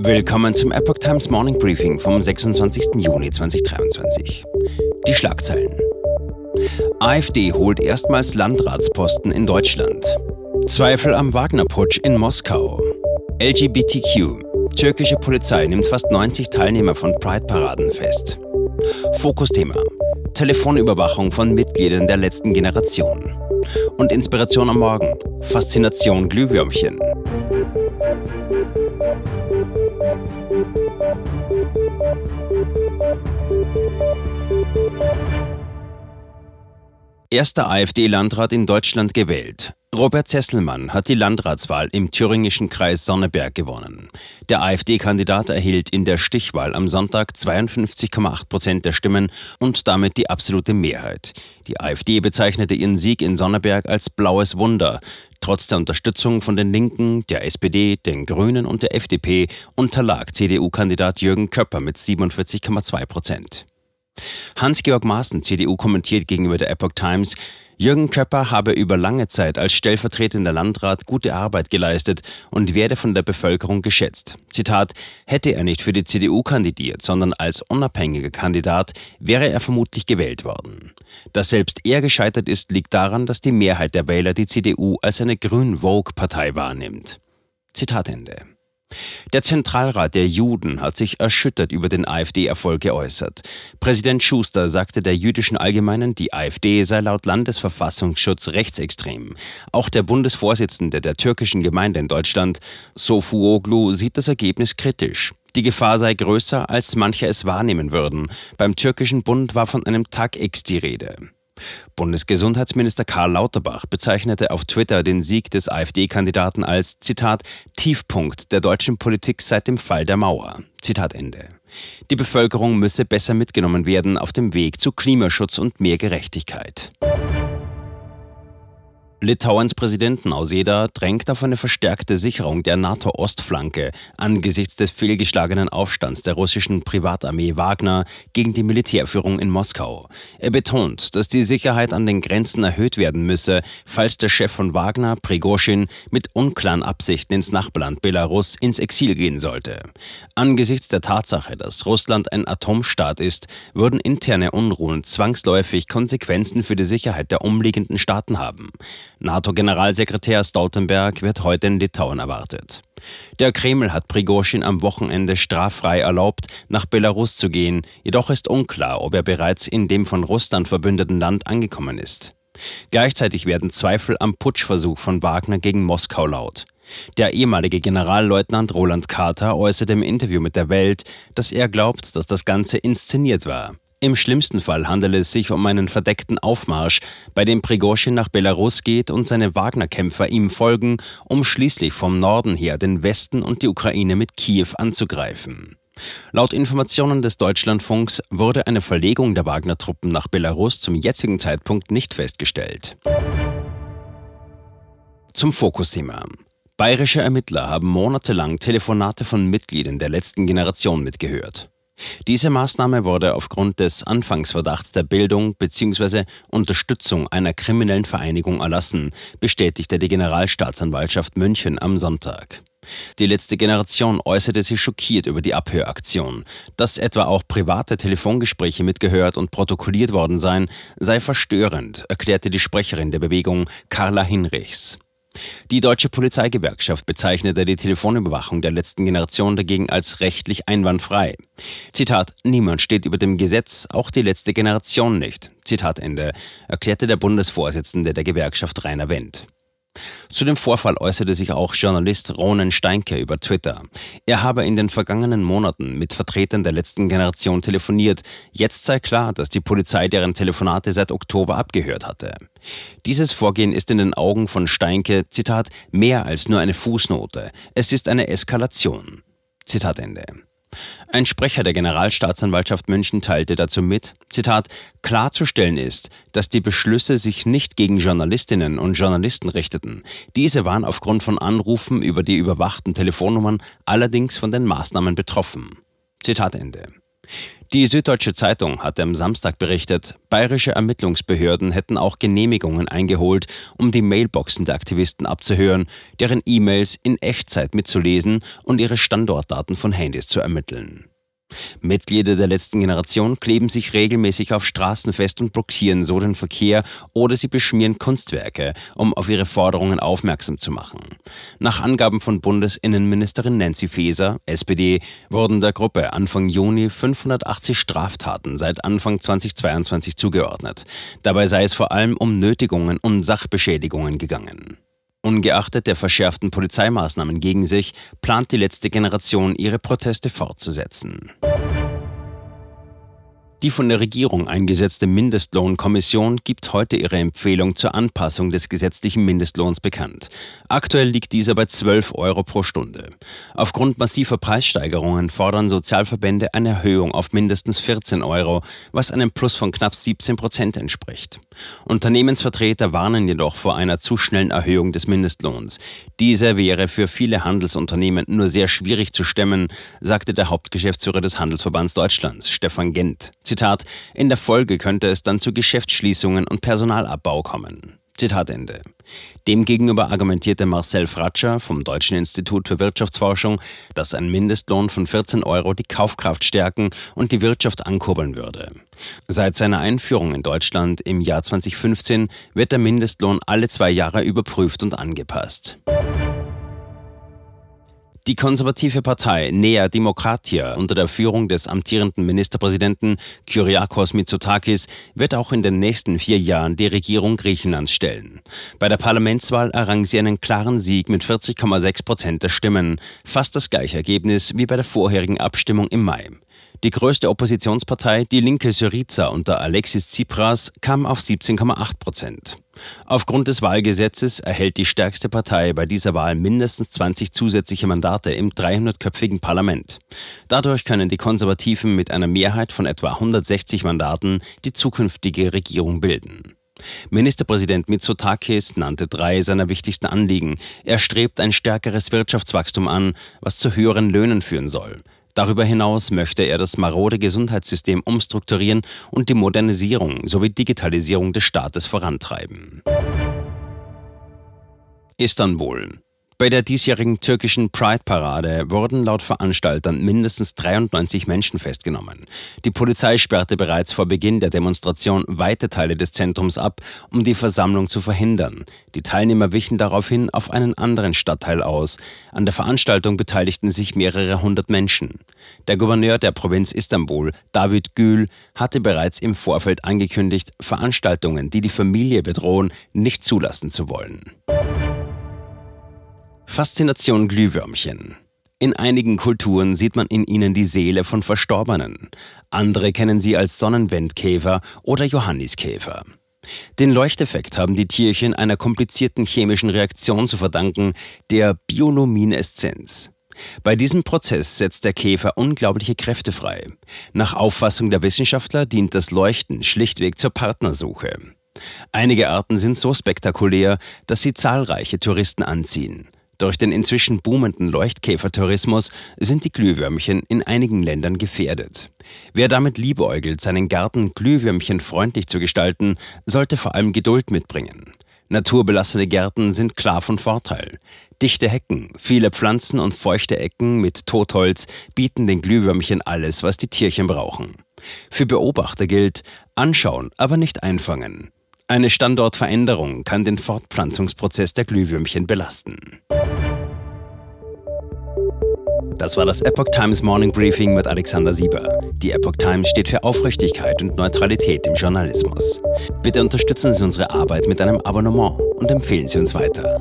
Willkommen zum Epoch Times Morning Briefing vom 26. Juni 2023. Die Schlagzeilen. AfD holt erstmals Landratsposten in Deutschland. Zweifel am Wagner-Putsch in Moskau. LGBTQ. Türkische Polizei nimmt fast 90 Teilnehmer von Pride-Paraden fest. Fokusthema. Telefonüberwachung von Mitgliedern der letzten Generation. Und Inspiration am Morgen. Faszination Glühwürmchen. Erster AfD-Landrat in Deutschland gewählt. Robert Zesselmann hat die Landratswahl im thüringischen Kreis Sonneberg gewonnen. Der AfD-Kandidat erhielt in der Stichwahl am Sonntag 52,8 Prozent der Stimmen und damit die absolute Mehrheit. Die AfD bezeichnete ihren Sieg in Sonneberg als blaues Wunder. Trotz der Unterstützung von den Linken, der SPD, den Grünen und der FDP unterlag CDU-Kandidat Jürgen Köpper mit 47,2 Prozent. Hans-Georg Maaßen, CDU, kommentiert gegenüber der Epoch Times, Jürgen Köpper habe über lange Zeit als stellvertretender Landrat gute Arbeit geleistet und werde von der Bevölkerung geschätzt. Zitat, hätte er nicht für die CDU kandidiert, sondern als unabhängiger Kandidat, wäre er vermutlich gewählt worden. Dass selbst er gescheitert ist, liegt daran, dass die Mehrheit der Wähler die CDU als eine grün-vogue-Partei wahrnimmt. Zitat Ende. Der Zentralrat der Juden hat sich erschüttert über den AfD-Erfolg geäußert. Präsident Schuster sagte der jüdischen Allgemeinen, die AfD sei laut Landesverfassungsschutz rechtsextrem. Auch der Bundesvorsitzende der türkischen Gemeinde in Deutschland, Sofuoglu, sieht das Ergebnis kritisch. Die Gefahr sei größer, als manche es wahrnehmen würden. Beim türkischen Bund war von einem Tag X die Rede. Bundesgesundheitsminister Karl Lauterbach bezeichnete auf Twitter den Sieg des AfD-Kandidaten als Zitat Tiefpunkt der deutschen Politik seit dem Fall der Mauer. Zitat Ende. Die Bevölkerung müsse besser mitgenommen werden auf dem Weg zu Klimaschutz und mehr Gerechtigkeit. Litauens Präsident Nauseda drängt auf eine verstärkte Sicherung der NATO-Ostflanke angesichts des fehlgeschlagenen Aufstands der russischen Privatarmee Wagner gegen die Militärführung in Moskau. Er betont, dass die Sicherheit an den Grenzen erhöht werden müsse, falls der Chef von Wagner, Prigozhin, mit unklaren Absichten ins Nachbarland Belarus ins Exil gehen sollte. Angesichts der Tatsache, dass Russland ein Atomstaat ist, würden interne Unruhen zwangsläufig Konsequenzen für die Sicherheit der umliegenden Staaten haben. NATO-Generalsekretär Stoltenberg wird heute in Litauen erwartet. Der Kreml hat Prigozhin am Wochenende straffrei erlaubt, nach Belarus zu gehen, jedoch ist unklar, ob er bereits in dem von Russland verbündeten Land angekommen ist. Gleichzeitig werden Zweifel am Putschversuch von Wagner gegen Moskau laut. Der ehemalige Generalleutnant Roland Carter äußerte im Interview mit der Welt, dass er glaubt, dass das Ganze inszeniert war. Im schlimmsten Fall handele es sich um einen verdeckten Aufmarsch, bei dem Prigozhin nach Belarus geht und seine Wagner-Kämpfer ihm folgen, um schließlich vom Norden her den Westen und die Ukraine mit Kiew anzugreifen. Laut Informationen des Deutschlandfunks wurde eine Verlegung der Wagner-Truppen nach Belarus zum jetzigen Zeitpunkt nicht festgestellt. Zum Fokusthema. Bayerische Ermittler haben monatelang Telefonate von Mitgliedern der letzten Generation mitgehört. Diese Maßnahme wurde aufgrund des Anfangsverdachts der Bildung bzw. Unterstützung einer kriminellen Vereinigung erlassen, bestätigte die Generalstaatsanwaltschaft München am Sonntag. Die letzte Generation äußerte sich schockiert über die Abhöraktion. Dass etwa auch private Telefongespräche mitgehört und protokolliert worden seien, sei verstörend, erklärte die Sprecherin der Bewegung Carla Hinrichs. Die deutsche Polizeigewerkschaft bezeichnete die Telefonüberwachung der letzten Generation dagegen als rechtlich einwandfrei. Zitat, niemand steht über dem Gesetz, auch die letzte Generation nicht. Zitat Ende, erklärte der Bundesvorsitzende der Gewerkschaft Rainer Wendt. Zu dem Vorfall äußerte sich auch Journalist Ronen Steinke über Twitter. Er habe in den vergangenen Monaten mit Vertretern der letzten Generation telefoniert. Jetzt sei klar, dass die Polizei deren Telefonate seit Oktober abgehört hatte. Dieses Vorgehen ist in den Augen von Steinke, Zitat, mehr als nur eine Fußnote. Es ist eine Eskalation. Zitat Ende. Ein Sprecher der Generalstaatsanwaltschaft München teilte dazu mit, Zitat, klarzustellen ist, dass die Beschlüsse sich nicht gegen Journalistinnen und Journalisten richteten. Diese waren aufgrund von Anrufen über die überwachten Telefonnummern allerdings von den Maßnahmen betroffen. Zitat Ende. Die Süddeutsche Zeitung hatte am Samstag berichtet, bayerische Ermittlungsbehörden hätten auch Genehmigungen eingeholt, um die Mailboxen der Aktivisten abzuhören, deren E-Mails in Echtzeit mitzulesen und ihre Standortdaten von Handys zu ermitteln. Mitglieder der letzten Generation kleben sich regelmäßig auf Straßen fest und blockieren so den Verkehr oder sie beschmieren Kunstwerke, um auf ihre Forderungen aufmerksam zu machen. Nach Angaben von Bundesinnenministerin Nancy Faeser, SPD, wurden der Gruppe Anfang Juni 580 Straftaten seit Anfang 2022 zugeordnet. Dabei sei es vor allem um Nötigungen und Sachbeschädigungen gegangen. Ungeachtet der verschärften Polizeimaßnahmen gegen sich, plant die letzte Generation, ihre Proteste fortzusetzen. Die von der Regierung eingesetzte Mindestlohnkommission gibt heute ihre Empfehlung zur Anpassung des gesetzlichen Mindestlohns bekannt. Aktuell liegt dieser bei 12 Euro pro Stunde. Aufgrund massiver Preissteigerungen fordern Sozialverbände eine Erhöhung auf mindestens 14 Euro, was einem Plus von knapp 17 Prozent entspricht. Unternehmensvertreter warnen jedoch vor einer zu schnellen Erhöhung des Mindestlohns. Dieser wäre für viele Handelsunternehmen nur sehr schwierig zu stemmen, sagte der Hauptgeschäftsführer des Handelsverbands Deutschlands, Stefan Gent. Zitat, in der Folge könnte es dann zu Geschäftsschließungen und Personalabbau kommen. Zitat Ende. Demgegenüber argumentierte Marcel Fratscher vom Deutschen Institut für Wirtschaftsforschung, dass ein Mindestlohn von 14 Euro die Kaufkraft stärken und die Wirtschaft ankurbeln würde. Seit seiner Einführung in Deutschland im Jahr 2015 wird der Mindestlohn alle zwei Jahre überprüft und angepasst. Die konservative Partei Nea Demokratia unter der Führung des amtierenden Ministerpräsidenten Kyriakos Mitsotakis wird auch in den nächsten vier Jahren die Regierung Griechenlands stellen. Bei der Parlamentswahl errang sie einen klaren Sieg mit 40,6 Prozent der Stimmen, fast das gleiche Ergebnis wie bei der vorherigen Abstimmung im Mai. Die größte Oppositionspartei, die linke Syriza unter Alexis Tsipras, kam auf 17,8 Prozent. Aufgrund des Wahlgesetzes erhält die stärkste Partei bei dieser Wahl mindestens 20 zusätzliche Mandate im 300-köpfigen Parlament. Dadurch können die Konservativen mit einer Mehrheit von etwa 160 Mandaten die zukünftige Regierung bilden. Ministerpräsident Mitsotakis nannte drei seiner wichtigsten Anliegen. Er strebt ein stärkeres Wirtschaftswachstum an, was zu höheren Löhnen führen soll. Darüber hinaus möchte er das marode Gesundheitssystem umstrukturieren und die Modernisierung sowie Digitalisierung des Staates vorantreiben. Istanbul bei der diesjährigen türkischen Pride-Parade wurden laut Veranstaltern mindestens 93 Menschen festgenommen. Die Polizei sperrte bereits vor Beginn der Demonstration weite Teile des Zentrums ab, um die Versammlung zu verhindern. Die Teilnehmer wichen daraufhin auf einen anderen Stadtteil aus. An der Veranstaltung beteiligten sich mehrere hundert Menschen. Der Gouverneur der Provinz Istanbul, David Gül, hatte bereits im Vorfeld angekündigt, Veranstaltungen, die die Familie bedrohen, nicht zulassen zu wollen. Faszination Glühwürmchen. In einigen Kulturen sieht man in ihnen die Seele von Verstorbenen. Andere kennen sie als Sonnenwendkäfer oder Johanniskäfer. Den Leuchteffekt haben die Tierchen einer komplizierten chemischen Reaktion zu verdanken, der Biolumineszenz. Bei diesem Prozess setzt der Käfer unglaubliche Kräfte frei. Nach Auffassung der Wissenschaftler dient das Leuchten schlichtweg zur Partnersuche. Einige Arten sind so spektakulär, dass sie zahlreiche Touristen anziehen. Durch den inzwischen boomenden Leuchtkäfertourismus sind die Glühwürmchen in einigen Ländern gefährdet. Wer damit liebäugelt, seinen Garten glühwürmchenfreundlich zu gestalten, sollte vor allem Geduld mitbringen. Naturbelassene Gärten sind klar von Vorteil. Dichte Hecken, viele Pflanzen und feuchte Ecken mit Totholz bieten den Glühwürmchen alles, was die Tierchen brauchen. Für Beobachter gilt, anschauen, aber nicht einfangen. Eine Standortveränderung kann den Fortpflanzungsprozess der Glühwürmchen belasten. Das war das Epoch Times Morning Briefing mit Alexander Sieber. Die Epoch Times steht für Aufrichtigkeit und Neutralität im Journalismus. Bitte unterstützen Sie unsere Arbeit mit einem Abonnement und empfehlen Sie uns weiter.